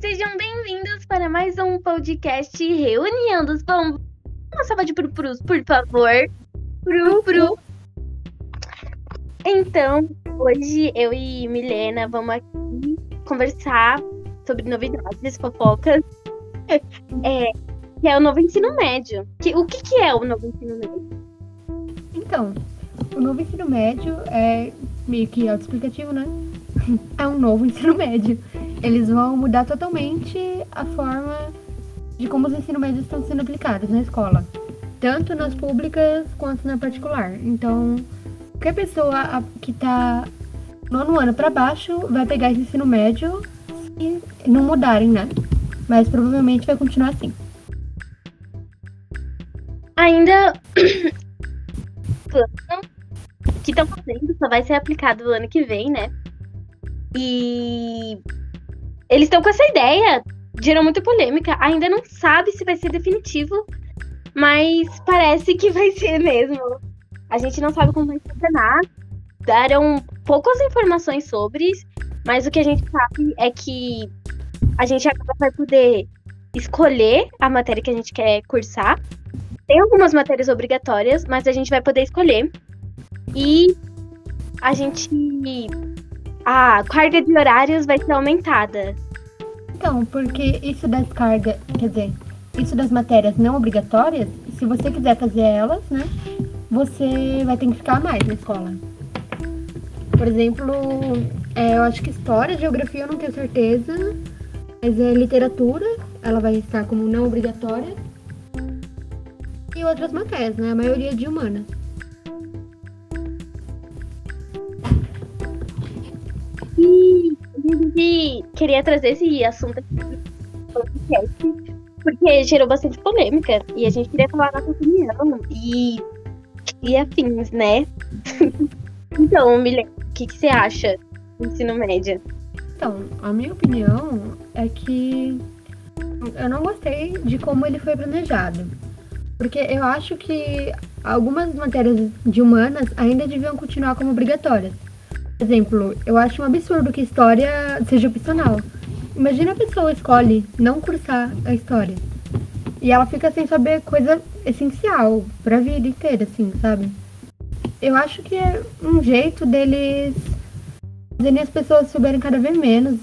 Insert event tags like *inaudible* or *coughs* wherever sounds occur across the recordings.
Sejam bem-vindos para mais um podcast Reunião dos Pombos. Uma salva de purpurus, por favor. Pru, pru. Então, hoje eu e Milena vamos aqui conversar sobre novidades, fofocas. *laughs* É, que é o novo ensino médio. Que, o que, que é o novo ensino médio? Então, o novo ensino médio é meio que autoexplicativo, né? *laughs* É um novo ensino médio. Eles vão mudar totalmente a forma de como os ensino médios estão sendo aplicados na escola. Tanto nas públicas quanto na particular. Então, qualquer pessoa que está nono ano para baixo vai pegar esse ensino médio se não mudarem, né? Mas provavelmente vai continuar assim. Ainda *coughs* que estão fazendo só vai ser aplicado no ano que vem, né? E eles estão com essa ideia, gerou muita polêmica. Ainda não sabe se vai ser definitivo, mas parece que vai ser mesmo. A gente não sabe como vai funcionar. Deram poucas informações sobre, mas o que a gente sabe é que a gente agora vai poder escolher a matéria que a gente quer cursar. Tem algumas matérias obrigatórias, mas a gente vai poder escolher. E a gente. A carga de horários vai ser aumentada. Então, porque isso das cargas, quer dizer, isso das matérias não obrigatórias, se você quiser fazer elas, né, você vai ter que ficar mais na escola. Por exemplo, é, eu acho que história, geografia eu não tenho certeza, mas é literatura, ela vai estar como não obrigatória. E outras matérias, né? A maioria de humanas. Queria trazer esse assunto aqui porque gerou bastante polêmica. E a gente queria falar nossa opinião e, e afins, né? *laughs* então, Milene, o que, que você acha do ensino médio? Então, a minha opinião é que eu não gostei de como ele foi planejado. Porque eu acho que algumas matérias de humanas ainda deviam continuar como obrigatórias. Por exemplo, eu acho um absurdo que história seja opcional. Imagina a pessoa escolhe não cursar a história. E ela fica sem saber coisa essencial pra vida inteira, assim, sabe? Eu acho que é um jeito deles fazerem as pessoas souberem cada vez menos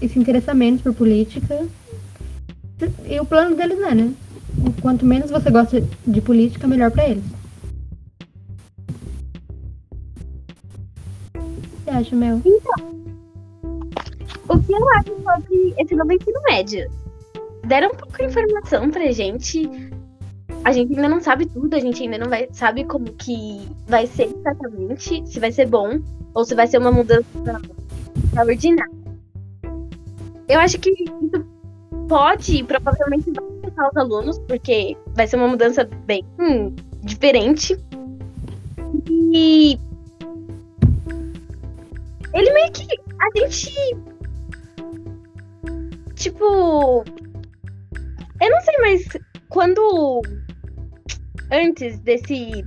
e se interessar menos por política. E o plano deles é, né? Quanto menos você gosta de política, melhor para eles. Mel? Então, o que eu acho sobre esse novo ensino médio? Deram pouca informação pra gente. A gente ainda não sabe tudo, a gente ainda não vai, sabe como que vai ser exatamente, se vai ser bom ou se vai ser uma mudança extraordinária. Eu acho que isso pode, provavelmente vai afetar os alunos, porque vai ser uma mudança bem hum, diferente. E ele meio que. A gente. Tipo. Eu não sei, mas quando. Antes desse.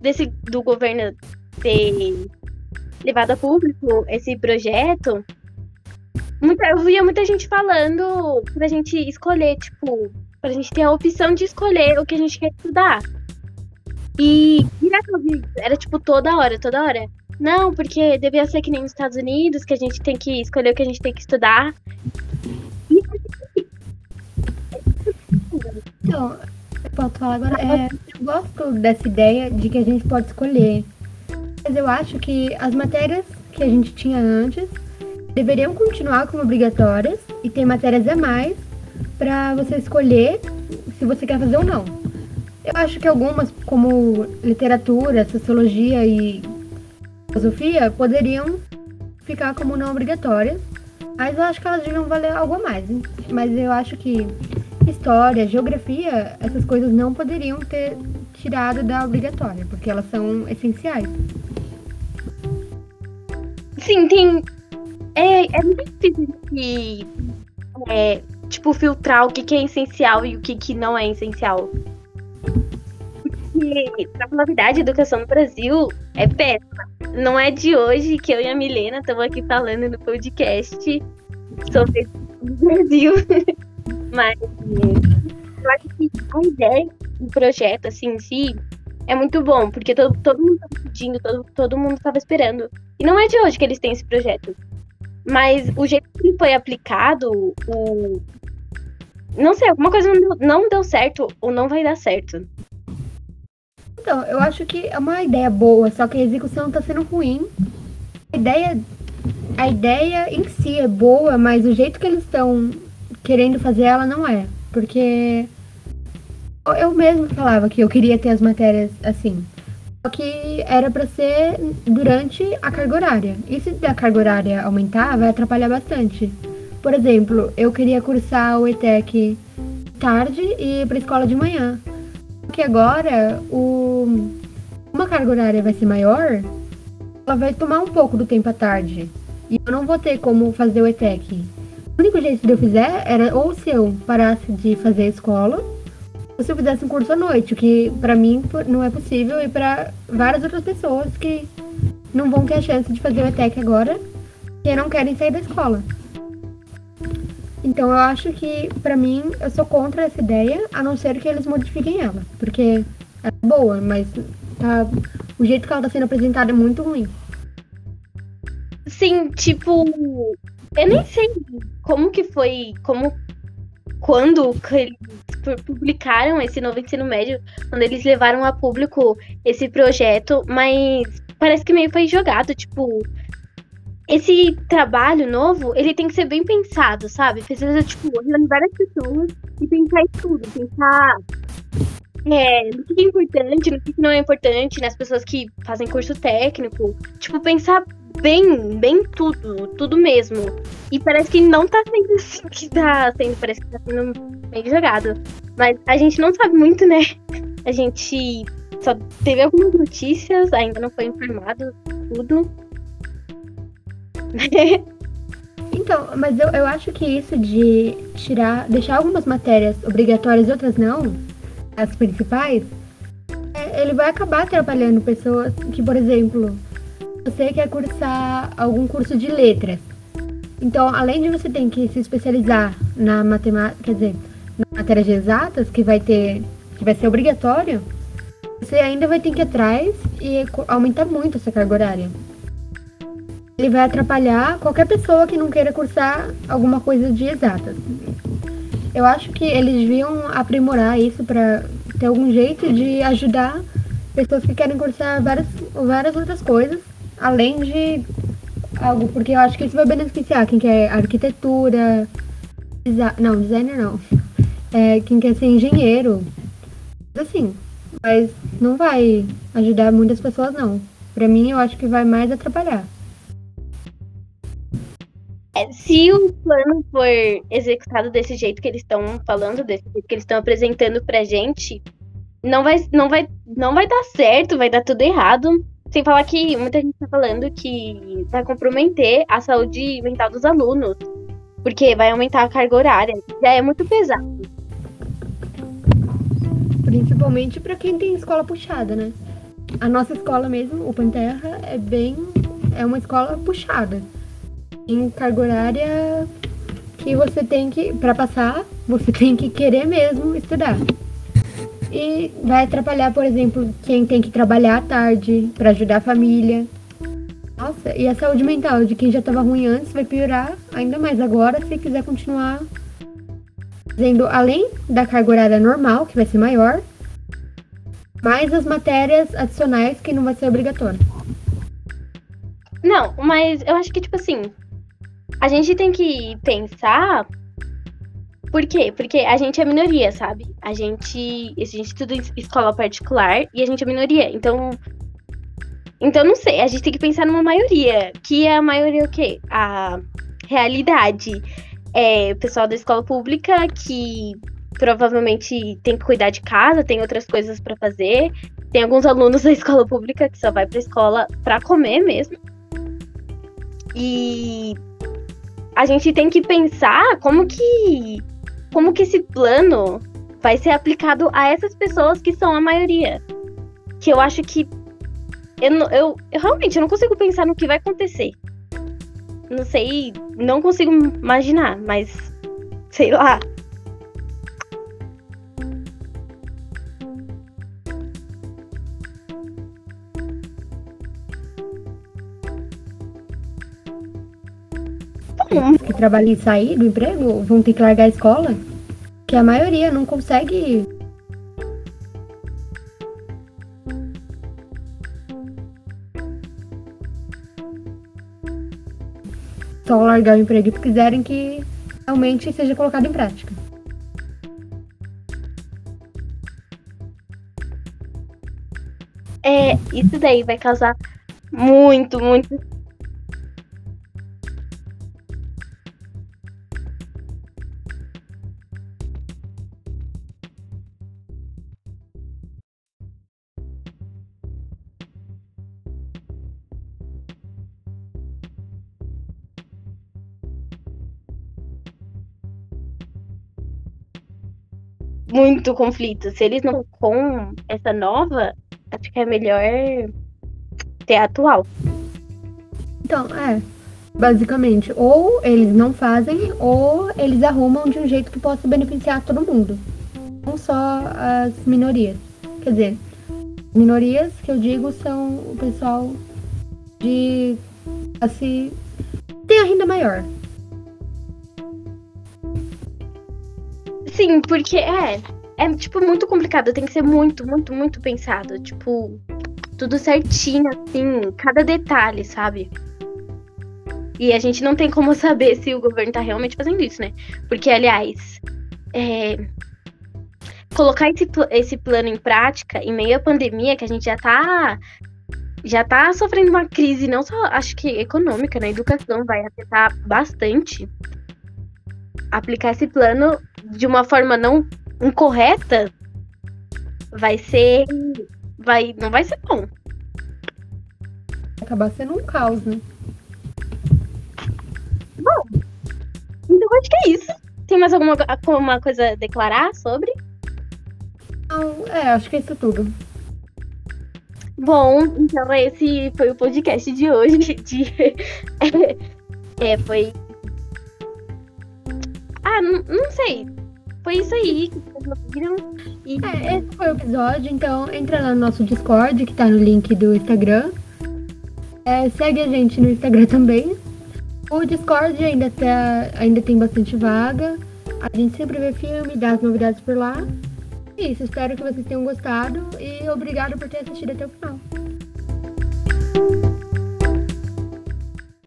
Desse. Do governo ter levado a público esse projeto. Muita, eu via muita gente falando pra gente escolher, tipo, pra gente ter a opção de escolher o que a gente quer estudar. E direto era tipo toda hora, toda hora. Não, porque devia ser que nem nos Estados Unidos, que a gente tem que escolher o que a gente tem que estudar. Então, eu posso falar agora. É, eu gosto dessa ideia de que a gente pode escolher. Mas eu acho que as matérias que a gente tinha antes deveriam continuar como obrigatórias e ter matérias a mais para você escolher se você quer fazer ou não. Eu acho que algumas, como literatura, sociologia e filosofia poderiam ficar como não obrigatórias, mas eu acho que elas deviam valer algo a mais. Mas eu acho que história, geografia, essas coisas não poderiam ter tirado da obrigatória, porque elas são essenciais. Sim, tem. É, é muito difícil de, é, tipo, filtrar o que, que é essencial e o que, que não é essencial. Porque, falar a verdade, a educação no Brasil é péssima não é de hoje que eu e a Milena estamos aqui falando no podcast sobre do Brasil. *laughs* Mas eu acho que a ideia do projeto, assim, em si, é muito bom, porque todo, todo mundo estava pedindo, todo, todo mundo estava esperando. E não é de hoje que eles têm esse projeto. Mas o jeito que foi aplicado, o. Não sei, alguma coisa não deu, não deu certo ou não vai dar certo. Então, eu acho que é uma ideia boa, só que a execução está sendo ruim. A ideia, a ideia em si é boa, mas o jeito que eles estão querendo fazer ela não é. Porque eu mesmo falava que eu queria ter as matérias assim. Só que era para ser durante a carga horária. E se a carga horária aumentar, vai atrapalhar bastante. Por exemplo, eu queria cursar o ETEC tarde e ir para escola de manhã. Porque agora o uma carga horária vai ser maior, ela vai tomar um pouco do tempo à tarde. E eu não vou ter como fazer o ETEC. O único jeito de eu fizer era ou se eu parasse de fazer a escola, ou se eu fizesse um curso à noite, o que para mim não é possível e para várias outras pessoas que não vão ter a chance de fazer o ETEC agora, que não querem sair da escola. Então eu acho que, para mim, eu sou contra essa ideia, a não ser que eles modifiquem ela. Porque é boa, mas tá, o jeito que ela tá sendo apresentada é muito ruim. Sim, tipo, eu nem sei como que foi, como quando eles publicaram esse novo ensino médio, quando eles levaram a público esse projeto, mas parece que meio foi jogado, tipo, esse trabalho novo, ele tem que ser bem pensado, sabe? Precisa, tipo, reunir várias pessoas e pensar em tudo, pensar é, no que é importante, no que não é importante, nas pessoas que fazem curso técnico. Tipo, pensar bem, bem tudo, tudo mesmo. E parece que não tá sendo assim que tá sendo, parece que tá sendo bem jogado. Mas a gente não sabe muito, né? A gente só teve algumas notícias, ainda não foi informado tudo. *laughs* então, mas eu, eu acho que isso de tirar, deixar algumas matérias obrigatórias e outras não, as principais, é, ele vai acabar atrapalhando pessoas que, por exemplo, você quer cursar algum curso de letras. Então, além de você ter que se especializar na matemática, quer dizer, na matéria de exatas, que vai ter, que vai ser obrigatório, você ainda vai ter que ir atrás e aumentar muito essa carga horária. Ele vai atrapalhar qualquer pessoa que não queira cursar alguma coisa de exatas. Eu acho que eles deviam aprimorar isso para ter algum jeito de ajudar pessoas que querem cursar várias, várias outras coisas além de algo, porque eu acho que isso vai beneficiar quem quer arquitetura, não, designer não, é, quem quer ser engenheiro, assim, mas não vai ajudar muitas pessoas não. Pra mim, eu acho que vai mais atrapalhar. É, se o plano for executado desse jeito que eles estão falando, desse jeito que eles estão apresentando pra gente, não vai, não, vai, não vai dar certo, vai dar tudo errado. Sem falar que muita gente tá falando que vai comprometer a saúde mental dos alunos. Porque vai aumentar a carga horária. Já é muito pesado. Principalmente para quem tem escola puxada, né? A nossa escola mesmo, o Panterra, é bem. É uma escola puxada. Em carga horária que você tem que. para passar, você *laughs* tem que querer mesmo estudar. E vai atrapalhar, por exemplo, quem tem que trabalhar à tarde para ajudar a família. Nossa, e a saúde mental de quem já estava ruim antes vai piorar ainda mais agora se quiser continuar fazendo além da carga horária normal, que vai ser maior, mais as matérias adicionais que não vai ser obrigatório. Não, mas eu acho que, tipo assim, a gente tem que pensar por quê? Porque a gente é minoria, sabe? A gente, a gente estuda em escola particular e a gente é minoria. Então, então não sei, a gente tem que pensar numa maioria, que é a maioria o quê? A realidade. É o pessoal da escola pública que provavelmente tem que cuidar de casa, tem outras coisas para fazer. Tem alguns alunos *laughs* da escola pública que só vai para escola para comer mesmo. E a gente tem que pensar como que como que esse plano vai ser aplicado a essas pessoas que são a maioria. Que eu acho que. Eu, eu, eu realmente eu não consigo pensar no que vai acontecer. Não sei, não consigo imaginar, mas sei lá. Que trabalham e sair do emprego vão ter que largar a escola. Que a maioria não consegue. Só largar o emprego se quiserem que realmente seja colocado em prática. É, isso daí vai causar muito, muito muito conflito. Se eles não com essa nova, acho que é melhor ter a atual. Então, é. Basicamente, ou eles não fazem, ou eles arrumam de um jeito que possa beneficiar todo mundo. Não só as minorias. Quer dizer, minorias que eu digo são o pessoal de assim tem a renda maior. Sim, porque é. É, tipo, muito complicado. Tem que ser muito, muito, muito pensado. Tipo, tudo certinho, assim, cada detalhe, sabe? E a gente não tem como saber se o governo tá realmente fazendo isso, né? Porque, aliás, é, colocar esse, esse plano em prática em meio à pandemia, que a gente já tá. Já tá sofrendo uma crise, não só acho que econômica, na né? educação vai afetar bastante. Aplicar esse plano de uma forma não incorreta, vai ser. Vai, não vai ser bom. Acabar sendo um caos, né? Bom, então acho que é isso. Tem mais alguma, alguma coisa a declarar sobre? Não, é, acho que é isso tudo. Bom, então esse foi o podcast de hoje. De... *laughs* é, foi ah, não, sei. Foi isso aí que vocês ouviram. E... É, esse foi o episódio, então entra lá no nosso Discord, que tá no link do Instagram. É, segue a gente no Instagram *laughs* também. O Discord ainda, tá, ainda tem bastante vaga. A gente sempre vê filme, dá as novidades por lá. É isso, espero que vocês tenham gostado e obrigado por ter assistido até o final.